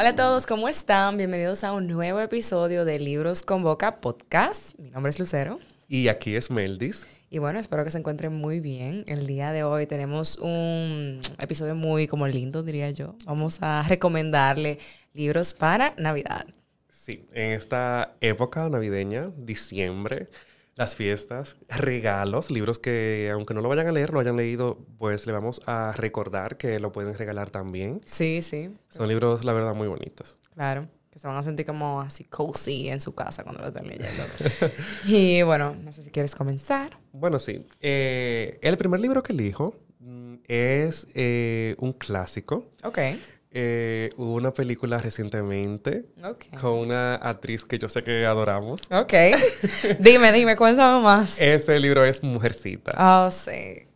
Hola a todos, ¿cómo están? Bienvenidos a un nuevo episodio de Libros con Boca Podcast. Mi nombre es Lucero. Y aquí es Meldis. Y bueno, espero que se encuentren muy bien. El día de hoy tenemos un episodio muy como lindo, diría yo. Vamos a recomendarle libros para Navidad. Sí, en esta época navideña, diciembre, las fiestas, regalos, libros que aunque no lo vayan a leer, lo hayan leído, pues le vamos a recordar que lo pueden regalar también. Sí, sí. Son libros, la verdad, muy bonitos. Claro, que se van a sentir como así cozy en su casa cuando lo estén leyendo. y bueno, no sé si quieres comenzar. Bueno, sí. Eh, el primer libro que elijo mm, es eh, un clásico. Ok. Eh, hubo una película recientemente con una actriz que yo sé que adoramos. Ok. dime, dime, cuéntame más. Ese libro es Mujercita. Oh, sí.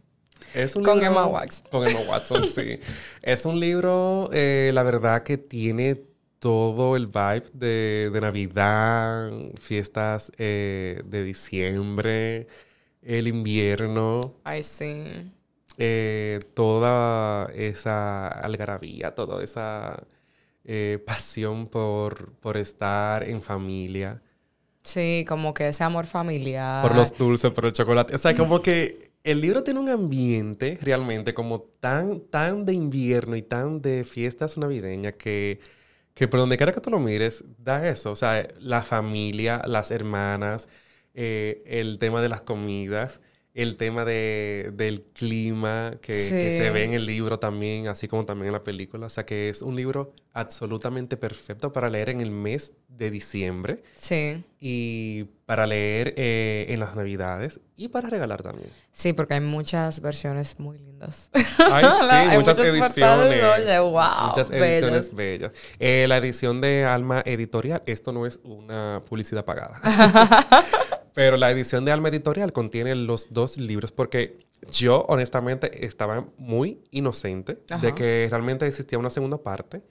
Es un Con libro- Emma Watson. Con Emma Watson, sí. Es un libro, eh, la verdad, que tiene todo el vibe de, de Navidad, fiestas eh, de diciembre, el invierno, Ay, sí. Eh, toda esa algarabía, toda esa eh, pasión por, por estar en familia. Sí, como que ese amor familiar. por los dulces, por el chocolate. O sea, como que el libro tiene un ambiente realmente como tan, tan de invierno y tan de fiestas navideñas que, que por donde quiera que tú lo mires, da eso. O sea, la familia, las hermanas, eh, el tema de las comidas, el tema de, del clima que, que Sí. se ve en el libro también, así como también en la película. O sea, que es un libro absolutamente perfecto para leer en el mes de diciembre Sí. y para leer eh, en las navidades y para regalar también. Sí, porque hay muchas versiones muy lindas. Ay, sí, Hay muchas muchas ediciones. oye, wow, muchas ediciones bellas. Eh, la edición de Alma Editorial, esto no es una publicidad pagada. Pero la edición de Alma Editorial contiene los dos libros porque yo honestamente estaba muy inocente de Ajá. que realmente existía una segunda parte.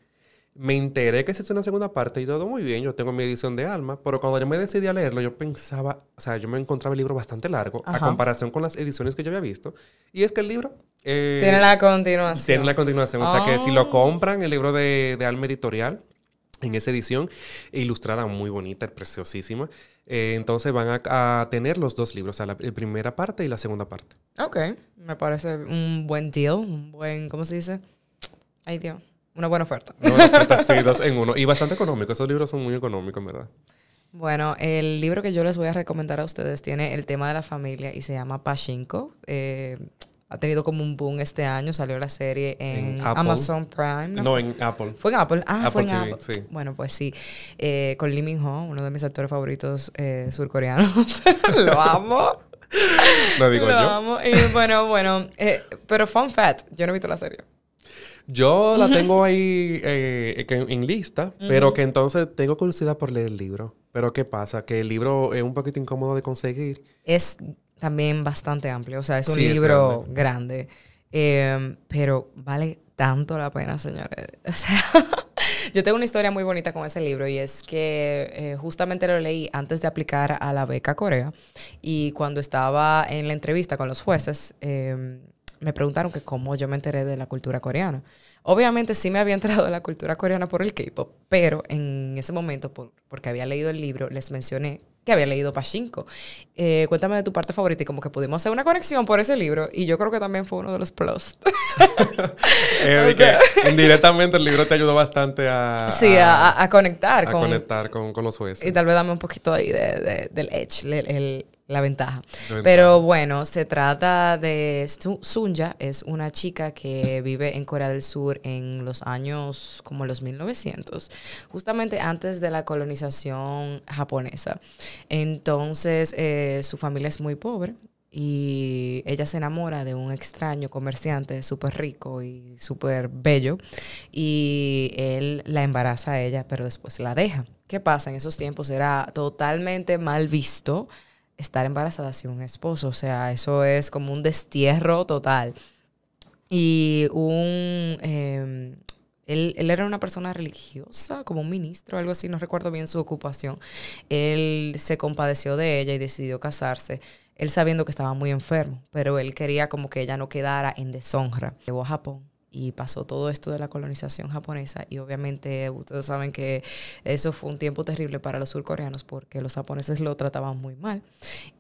Me enteré que existía una segunda parte y todo muy bien. Yo tengo mi edición de Alma, pero cuando yo me decidí a leerlo, yo pensaba, o sea, yo me encontraba el libro bastante largo a Ajá. comparación con las ediciones que yo había visto. Y es que el libro eh, Tiene la continuación. tiene la continuación. O sea que si lo compran, el libro de, de Alma Editorial, en esa edición, ilustrada muy bonita, preciosísima, eh, entonces van a, a tener los dos libros, o sea, la, la primera parte y la segunda parte. Ok, me parece un buen deal, un buen, ¿cómo se dice? Ay, Dios, una buena oferta. Una oferta así, dos en uno. Y bastante económico. Esos libros son muy económicos, en verdad. Bueno, el libro que yo les voy a recomendar a ustedes tiene el tema de la familia y se llama Pachinko. Eh, ha tenido como un boom este año, salió la serie en, En Apple. Amazon Prime. ¿no? No, en Apple. Fue en Apple. Ah, fue en Apple Apple. TV, sí. Bueno, pues sí. Eh, con Lee Min Ho, uno de mis actores favoritos eh, surcoreanos. Lo amo. Lo digo Lo yo. amo. Y bueno, bueno. eh, pero fun fact, yo no he visto la serie. Yo la tengo ahí eh, en lista, pero que entonces tengo curiosidad por leer el libro. Pero ¿qué pasa? Que el libro es un poquito incómodo de conseguir. Es también bastante amplio. O sea, es un Sí, es libro grande. Eh, pero vale tanto la pena, señores. O sea, yo tengo una historia muy bonita con ese libro y es que eh, justamente lo leí antes de aplicar a la beca Corea y cuando estaba en la entrevista con los jueces, eh, me preguntaron que cómo yo me enteré de la cultura coreana. Obviamente sí me había enterado de la cultura coreana por el K-pop, pero en ese momento, por- porque había leído el libro, les mencioné que había leído Pachinko. Eh, cuéntame de tu parte favorita y como que pudimos hacer una conexión por ese libro y yo creo que también fue uno de los plus. Eh, que indirectamente el libro te ayudó bastante a, sí, a, a- a conectar a con... conectar con, con los jueces. Y tal vez dame un poquito ahí de, de- del edge, el- el- la ventaja. La ventaja. Pero bueno, se trata de Su- Sunja, es una chica que vive en Corea del Sur en los años como los 1900, justamente antes de la colonización japonesa. Entonces, eh, su familia es muy pobre. Y ella se enamora de un extraño comerciante súper rico y súper bello. Y él la embaraza a ella, pero después la deja. ¿Qué pasa? En esos tiempos era totalmente mal visto estar embarazada sin un esposo. O sea, eso es como un destierro total. Y un... eh, él, era una persona religiosa, como un ministro, algo así, no recuerdo bien su ocupación. Él se compadeció de ella y decidió casarse, él sabiendo que estaba muy enfermo, pero él quería como que ella no quedara en deshonra. Llevó a Japón y pasó todo esto de la colonización japonesa y obviamente ustedes saben que eso fue un tiempo terrible para los surcoreanos porque los japoneses lo trataban muy mal.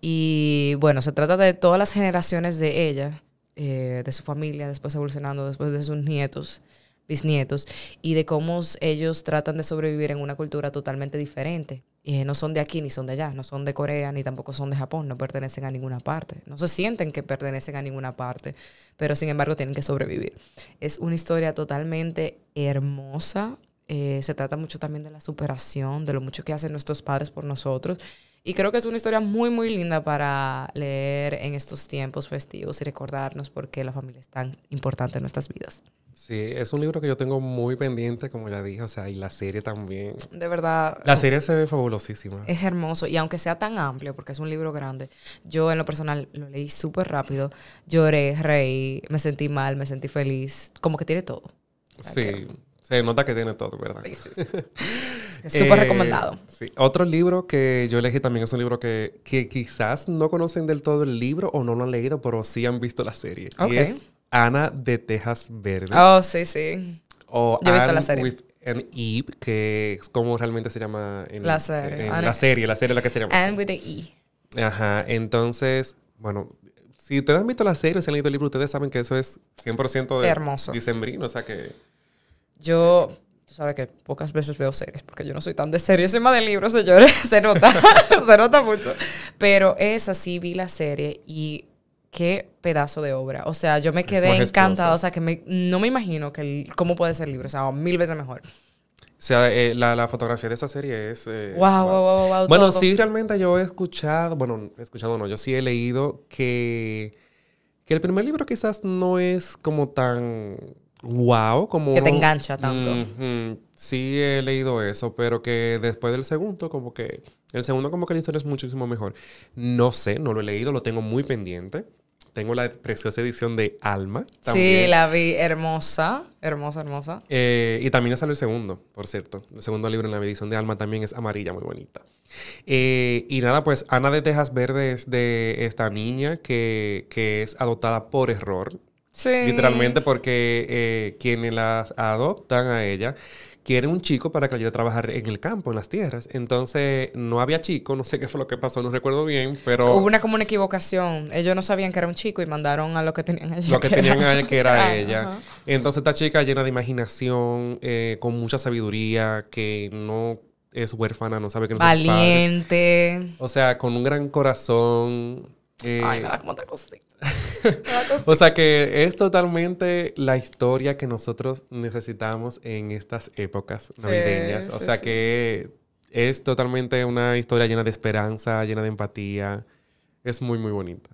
Y bueno, se trata de todas las generaciones de ella, eh, de su familia, después evolucionando, después de sus nietos bisnietos y de cómo ellos tratan de sobrevivir en una cultura totalmente diferente. Y no son de aquí ni son de allá, no son de Corea ni tampoco son de Japón, no pertenecen a ninguna parte, no se sienten que pertenecen a ninguna parte, pero sin embargo tienen que sobrevivir. Es una historia totalmente hermosa, eh, se trata mucho también de la superación, de lo mucho que hacen nuestros padres por nosotros. Y creo que es una historia muy, muy linda para leer en estos tiempos festivos y recordarnos por qué la familia es tan importante en nuestras vidas. Sí, es un libro que yo tengo muy pendiente, como ya dije, o sea, y la serie también. De verdad. La serie se ve fabulosísima. Es hermoso, y aunque sea tan amplio, porque es un libro grande, yo en lo personal lo leí súper rápido, lloré, reí, me sentí mal, me sentí feliz, como que tiene todo. sí, se nota que tiene todo, ¿verdad? Sí, sí, sí. súper recomendado. Sí. Otro libro que yo elegí también es un libro que, que, quizás no conocen del todo el libro o no lo han leído, pero sí han visto la serie. Y es Ana de Tejas Verde. Oh, sí, sí. O Yo he visto la serie. With an Eve, que es como realmente se llama en la serie. la serie, la serie la que se llama. Anne with an E. Ajá, entonces, bueno, si ustedes han visto la serie o se han leído el libro, ustedes saben que eso es 100% de Hermoso. dicembrino, o sea que... Yo, tú sabes que pocas veces veo series, porque yo no soy tan de serie, soy más de libros, señores, se nota, se nota mucho. Pero esa sí vi la serie y qué pedazo de obra. O sea, yo me quedé encantada. O sea, que no me imagino que cómo puede ser el libro. O sea, mil veces mejor. O sea, eh, la, fotografía de esa serie es... Eh, wow, wow, wow, wow, Bueno, sí, realmente yo he escuchado, bueno, he escuchado no, yo sí he leído que, que el primer libro quizás no es como tan wow, como... Que te engancha tanto. Sí he leído eso, pero que después del segundo, como que... El segundo como que la historia es muchísimo mejor. No sé, no lo he leído, lo tengo muy pendiente. Tengo la preciosa edición de Alma. Sí, la vi hermosa, hermosa, hermosa. Eh, y también salió el segundo, por cierto. El segundo libro en la edición de Alma también es amarilla, muy bonita. Eh, y nada, pues Ana de Tejas Verde es de esta niña que, que es adoptada por error. Sí. Literalmente porque eh, quienes las adoptan a ella quiere un chico para que ayude a trabajar en el campo, en las tierras. Entonces, no había chico, no sé qué fue lo que pasó, no recuerdo bien, pero... Hubo una como una equivocación. Ellos no sabían que era un chico y mandaron a lo que tenían allá. Lo que, tenían allá que era ella. Entonces, esta chica llena de imaginación, eh, con mucha sabiduría, que no es huérfana, no sabe que no Valiente. O sea, con un gran corazón. Eh, Ay, nada, como otra cosita. o sea que es totalmente la historia que nosotros necesitamos en estas épocas navideñas. o sea que es totalmente una historia llena de esperanza, llena de empatía. Es muy, muy bonita.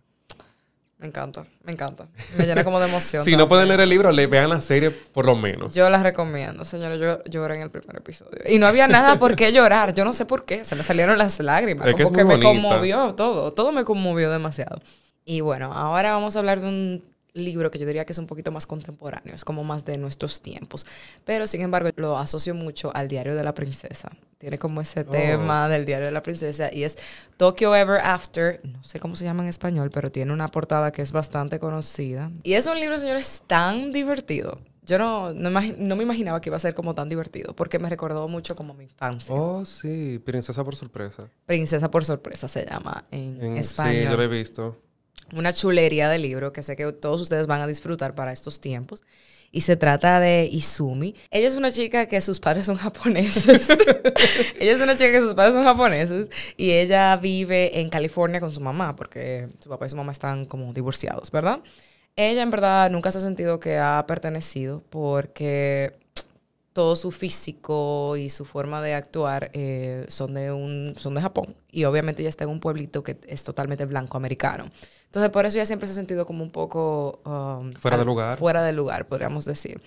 Me encanta, me encanta. Me llena como de emoción. si no pueden leer el libro, le vean la serie por lo menos. Yo las recomiendo, señores. Yo lloré en el primer episodio. Y no había nada por qué llorar. Yo no sé por qué. Se me salieron las lágrimas. como que me conmovió todo. Todo me conmovió demasiado. Y bueno, ahora vamos a hablar de un libro que yo diría que es un poquito más contemporáneo, es como más de nuestros tiempos, pero sin embargo lo asocio mucho al Diario de la Princesa. Tiene como ese oh. tema del Diario de la Princesa y es Tokyo Ever After, no sé cómo se llama en español, pero tiene una portada que es bastante conocida. Y es un libro, señores, tan divertido. Yo no, no, me imaginaba que iba a ser como tan divertido, porque me recordó mucho como mi infancia. Oh, sí, Princesa por sorpresa. Princesa por sorpresa se llama en, en español. Sí, yo lo he visto una chulería de libro que sé que todos ustedes van a disfrutar para estos tiempos. Y se trata de Izumi. Ella es una chica que sus padres son japoneses. ella es una chica que sus padres son japoneses y ella vive en California con su mamá porque su papá y su mamá están como divorciados, ¿verdad? Ella en verdad nunca se ha sentido que ha pertenecido porque todo su físico y su forma de actuar eh, son, de un, son de Japón. Y obviamente ella está en un pueblito que es totalmente blanco americano. Entonces, por eso ella siempre se ha sentido como un poco... Um, fuera de lugar. Fuera de lugar, podríamos decir.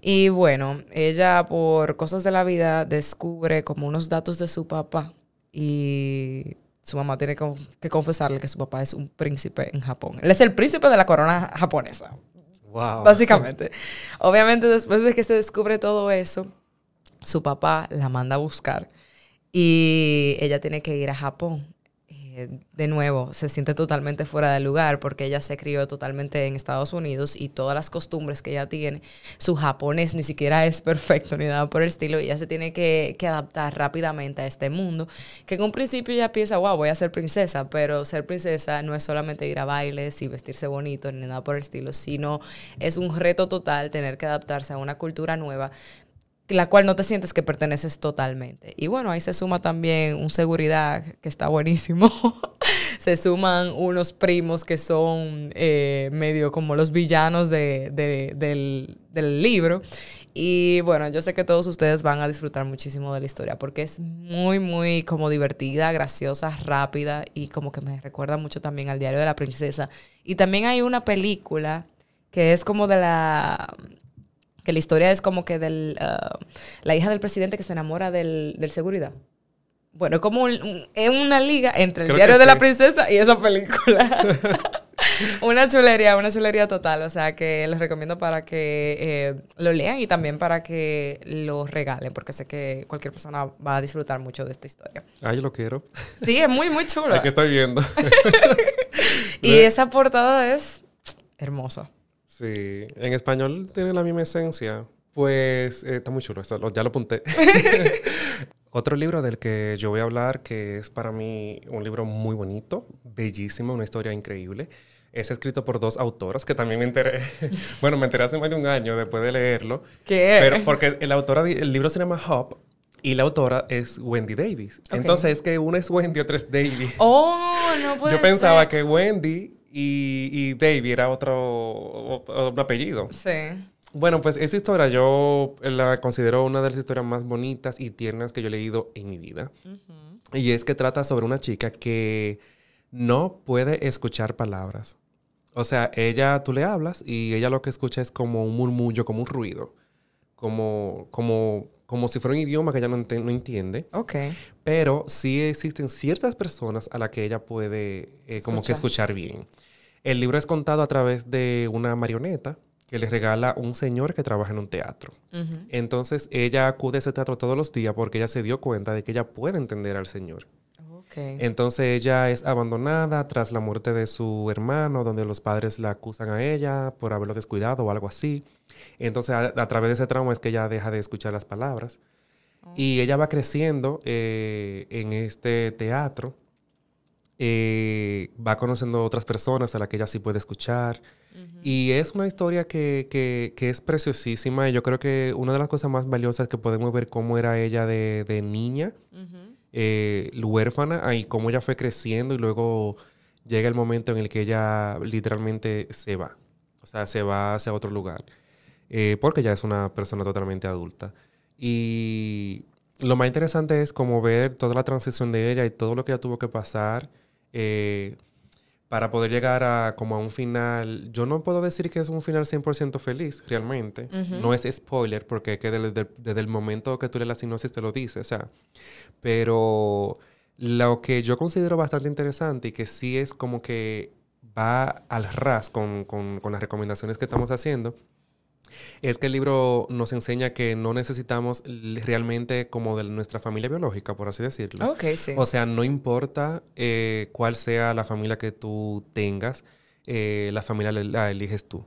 Y bueno, ella por cosas de la vida descubre como unos datos de su papá y su mamá tiene que confesarle que su papá es un príncipe en Japón. Él es el príncipe de la corona japonesa. Básicamente. Obviamente, después de que se descubre todo eso, su papá la manda a buscar y ella tiene que ir a Japón eh, de nuevo, se siente totalmente fuera de lugar porque ella se crió totalmente en Estados Unidos y todas las costumbres que ella tiene, su japonés ni siquiera es perfecto ni nada por el estilo, y ella se tiene que, que adaptar rápidamente a este mundo, que en un principio ella piensa, wow, voy a ser princesa, pero ser princesa no es solamente ir a bailes y vestirse bonito ni nada por el estilo, sino es un reto total tener que adaptarse a una cultura nueva la cual no te sientes que perteneces totalmente. Y bueno, ahí se suma también un seguridad que está buenísimo. se suman unos primos que son eh, medio como los villanos de, del, del libro. Y bueno, yo sé que todos ustedes van a disfrutar muchísimo de la historia porque es muy, muy como divertida, graciosa, rápida y como que me recuerda mucho también al diario de la princesa. Y también hay una película que es como de la que la historia es como que del, uh, la hija del presidente que se enamora del, del seguridad. Bueno, como es una liga entre el diario de la princesa y esa película. una chulería, una chulería total. O sea que les recomiendo para que eh, lo lean y también para que lo regalen, porque sé que cualquier persona va a disfrutar mucho de esta historia. Ah, yo lo quiero. Sí, es muy, muy chulo. que estoy viendo. y esa portada es hermosa. Sí, en español tiene la misma esencia. Pues eh, está muy chulo, ya lo apunté. Otro libro del que yo voy a hablar, que es para mí un libro muy bonito, bellísimo, una historia increíble. Es escrito por dos autoras que también me enteré. bueno, me enteré hace más de un año después de leerlo. ¿Qué? Pero porque el, autora, el libro se llama Hop y la autora es Wendy Davis. Entonces es que uno es Wendy y otro es Davis. Oh, no puede Yo pensaba que Wendy y, y era otro, apellido. Sí. Bueno, pues esa historia yo la considero una de las historias más bonitas y tiernas que yo he leído en mi vida. Y es que trata sobre una chica que no puede escuchar palabras. O sea, ella, tú le hablas y ella lo que escucha es como un murmullo, como un ruido. Como, como, como si fuera un idioma que ella no, no entiende. Ok. Pero sí existen ciertas personas a las que ella puede eh, como que escuchar bien. El libro es contado a través de una marioneta que le regala un señor que trabaja en un teatro. Entonces ella acude a ese teatro todos los días porque ella se dio cuenta de que ella puede entender al señor. Entonces ella es abandonada tras la muerte de su hermano, donde los padres la acusan a ella por haberlo descuidado o algo así. Entonces a, través de ese trauma es que ella deja de escuchar las palabras. Oh. Y ella va creciendo eh, en este teatro eh, va conociendo otras personas a las que ella sí puede escuchar. Y es una historia que, que, es preciosísima. Y yo creo que una de las cosas más valiosas que podemos ver cómo era ella de, de niña, eh, huérfana, y cómo ella fue creciendo y luego llega el momento en el que ella literalmente se va. O sea, se va hacia otro lugar. Eh, porque ya es una persona totalmente adulta. Y lo más interesante es como ver toda la transición de ella y todo lo que ella tuvo que pasar eh, para poder llegar a como a un final, yo no puedo decir que es un final 100% feliz, realmente. No es spoiler, porque que desde, el momento que tú lees la sinopsis te lo dice, o sea. Pero lo que yo considero bastante interesante y que sí es como que va al ras con, con las recomendaciones que estamos haciendo, es que el libro nos enseña que no necesitamos realmente como de nuestra familia biológica, por así decirlo. Ok, sí. O sea, no importa eh, cuál sea la familia que tú tengas, eh, la familia la eliges tú.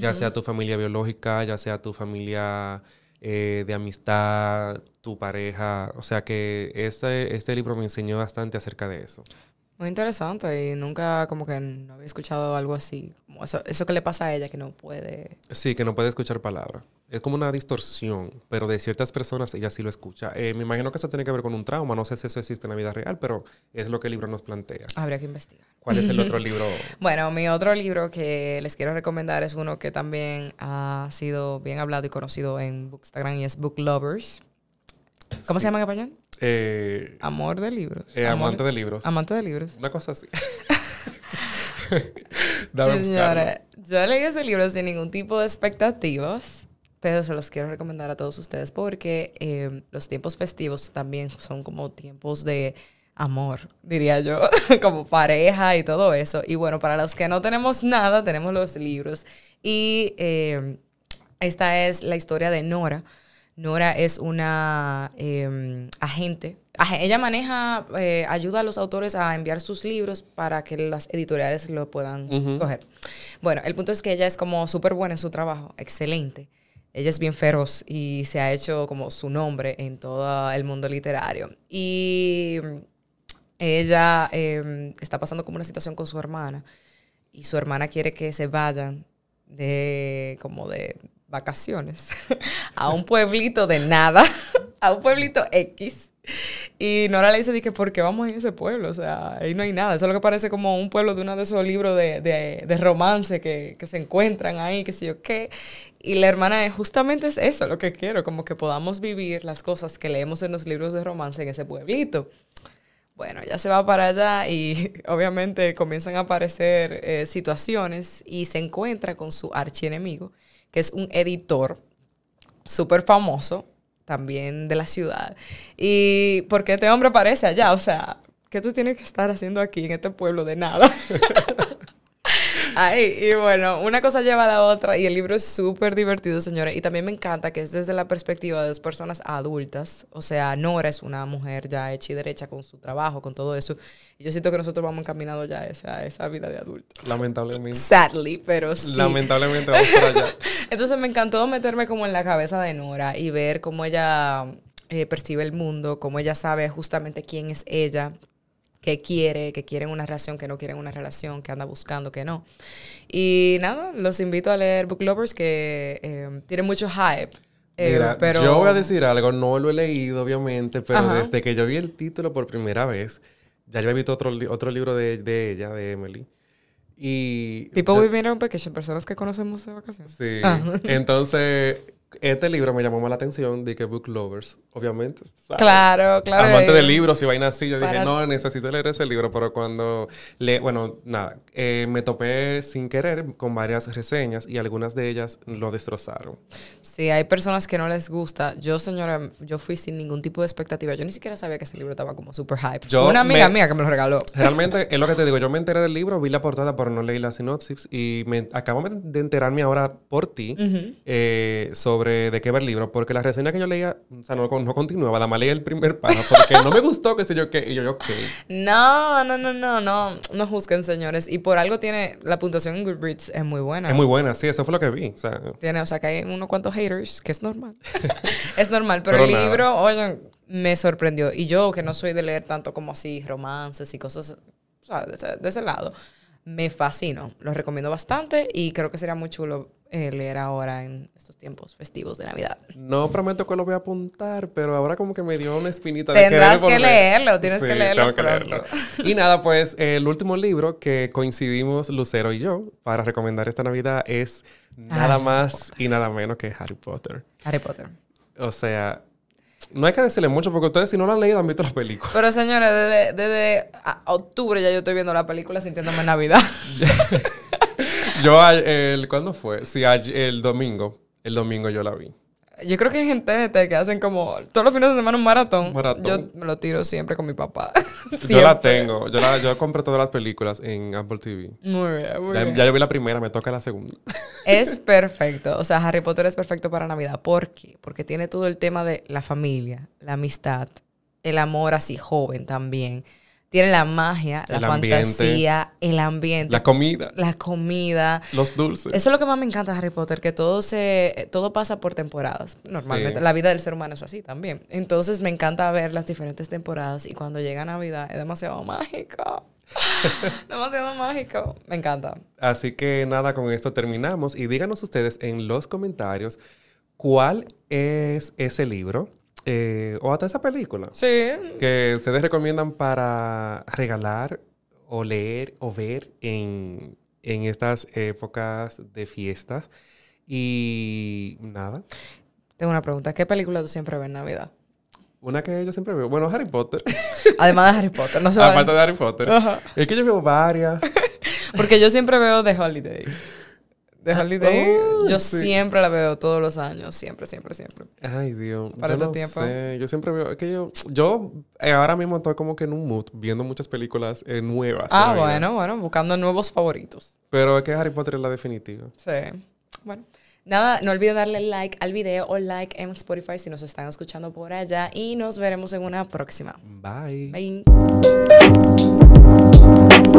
Ya sea tu familia biológica, ya sea tu familia eh, de amistad, tu pareja. O sea que este, este libro me enseñó bastante acerca de eso. Muy interesante y nunca como que no había escuchado algo así. Como eso, eso que le pasa a ella que no puede... Sí, que no puede escuchar palabras. Es como una distorsión, pero de ciertas personas ella sí lo escucha. Eh, me imagino que eso tiene que ver con un trauma. No sé si eso existe en la vida real, pero es lo que el libro nos plantea. Habría que investigar. ¿Cuál es el otro libro? bueno, mi otro libro que les quiero recomendar es uno que también ha sido bien hablado y conocido en Bookstagram y es Book Lovers. ¿Cómo se llama en español? Eh, Amor de libros. Eh, amante de libros. Amante de libros. Una cosa así. Señora, yo leí ese libro sin ningún tipo de expectativas, pero se los quiero recomendar a todos ustedes porque eh, los tiempos festivos también son como tiempos de amor, diría yo, como pareja y todo eso. Y bueno, para los que no tenemos nada, tenemos los libros. Y esta es la historia de Nora. Nora es una em, agente. Aje- Ella maneja, eh, ayuda a los autores a enviar sus libros para que las editoriales lo puedan coger. Bueno, el punto es que ella es como súper buena en su trabajo, excelente. Ella es bien feroz y se ha hecho como su nombre en todo el mundo literario. Y ella em, está pasando como una situación con su hermana y su hermana quiere que se vayan de como de vacaciones a un pueblito de nada, a un pueblito X. Y Nora le dice que ¿por qué vamos a ese pueblo? O sea, ahí no hay nada. Eso es lo que parece como un pueblo de uno de esos libros de, de, de romance que, que se encuentran ahí, qué sé yo qué. Y la hermana es justamente es eso lo que quiero, como que podamos vivir las cosas que leemos en los libros de romance en ese pueblito. Bueno, ella se va para allá y obviamente comienzan a aparecer eh, situaciones y se encuentra con su archienemigo, que es un editor súper famoso, también de la ciudad. Y porque este hombre aparece allá, o sea, ¿qué tú tienes que estar haciendo aquí en este pueblo de nada? Ay, y bueno, una cosa lleva a la otra y el libro es súper divertido, señores. Y también me encanta que es desde la perspectiva de dos personas adultas. O sea, Nora es una mujer ya hecha y derecha con su trabajo, con todo eso. Y yo siento que nosotros vamos encaminados ya a esa, a esa vida de adulto. Lamentablemente. Sadly, pero sí. Lamentablemente vamos para allá. Entonces me encantó meterme como en la cabeza de Nora y ver cómo ella eh, percibe el mundo, cómo ella sabe justamente quién es ella, qué quiere, que quiere una relación, que no quiere una relación, que anda buscando, que no. Y nada, los invito a leer Book Lovers, que eh, tiene mucho hype. eh, Mira, pero yo voy a decir algo, no lo he leído, obviamente, pero Ajá. desde que yo vi el título por primera vez, ya yo había visto otro, otro libro de, de ella, de Emily. Y. People with Mirror Vacation, personas que conocemos de vacaciones. Sí. Ah. Entonces, este libro me llamó más la atención de que Book Lovers, obviamente. ¿sabes? Claro, claro. Amante eh, de libros y vainas así. Yo dije, no, necesito leer ese libro. Pero cuando le, bueno, nada, eh, me topé sin querer con varias reseñas y algunas de ellas lo destrozaron. Sí, hay personas que no les gusta. Yo, señora, yo fui sin ningún tipo de expectativa. Yo ni siquiera sabía que ese libro estaba como super hype. Yo una amiga me- mía que me lo regaló. Realmente es lo que te digo. Yo me enteré del libro, vi la portada, pero no leí la sinopsis. Y me acabo de enterarme ahora por ti eh, sobre de qué va el libro. Porque la reseña que yo leía, o sea, no, no continuaba. La más leí el primer párrafo porque no me gustó, qué sé yo qué. Y yo, ok. No, no, no, no, no, no juzguen, señores. Y por algo tiene, la puntuación en Goodreads es muy buena. Es muy buena, sí, eso fue lo que vi. O sea, Tiene, o sea, que hay unos cuantos haters, que es normal. es normal, pero, Pero el nada. libro, oigan, me sorprendió. Y yo, que no soy de leer tanto como así, romances y cosas, o sea, de ese, de ese lado, me fascinó. Lo recomiendo bastante y creo que sería muy chulo eh, leer ahora en estos tiempos festivos de Navidad. no prometo que lo voy a apuntar, pero ahora como que me dio una espinita de Tendrás que leerlo, tienes que leerlo tengo que pronto. leerlo. Y nada, pues el último libro que coincidimos Lucero y yo para recomendar esta Navidad es nada Harry más y nada menos que Harry Potter. Harry Potter. O sea, no hay que decirle mucho porque ustedes si no lo han leído han visto la película. Pero señores, desde, octubre ya yo estoy viendo la película sintiéndome en Navidad. Yo, el, ¿cuándo fue? Sí, el domingo. El domingo yo la vi. Yo creo que hay gente que hacen como todos los fines de semana un maratón. Maratón. Yo me lo tiro siempre con mi papá. Yo la tengo. Yo, la, yo compré todas las películas en Apple TV. Muy bien, muy Ya, bien. ya yo vi la primera, me toca la segunda. Es perfecto. O sea, Harry Potter es perfecto para Navidad. ¿Por qué? Porque tiene todo el tema de la familia, la amistad, el amor así joven también. Tiene la magia, la El ambiente. fantasía, el ambiente, La comida, la comida. los dulces. Eso es lo que más me encanta de Harry Potter, que todo se todo pasa por temporadas. Normalmente Sí. la vida del ser humano es así también. Entonces me encanta ver las diferentes temporadas y cuando llega Navidad es demasiado mágico. demasiado mágico. Me encanta. Así que nada, con esto terminamos. Y díganos ustedes en los comentarios cuál es ese libro eh, o hasta esa película Sí. que ustedes recomiendan para regalar o leer o ver en, en estas épocas de fiestas. Y nada, Tengo una pregunta. ¿Qué película tú siempre ves en Navidad? una que yo siempre veo, bueno, Harry Potter, Además de Harry Potter. No se vale. aparte de Harry Potter, Ajá. es que yo veo varias. Porque yo siempre veo The Holiday. The Holiday, oh, yo sí. siempre la veo todos los años. Siempre, siempre, siempre. Ay, Dios. Para yo no tiempo. sé. Yo siempre veo. Es que yo. Yo eh, ahora mismo estoy como que en un mood viendo muchas películas eh, nuevas. de Ah, bueno, bueno. Buscando nuevos favoritos. Pero es que Harry Potter es la definitiva. Sí. Bueno. Nada, no olviden darle like al video o like en Spotify si nos están escuchando por allá y nos veremos en una próxima. Bye. Bye.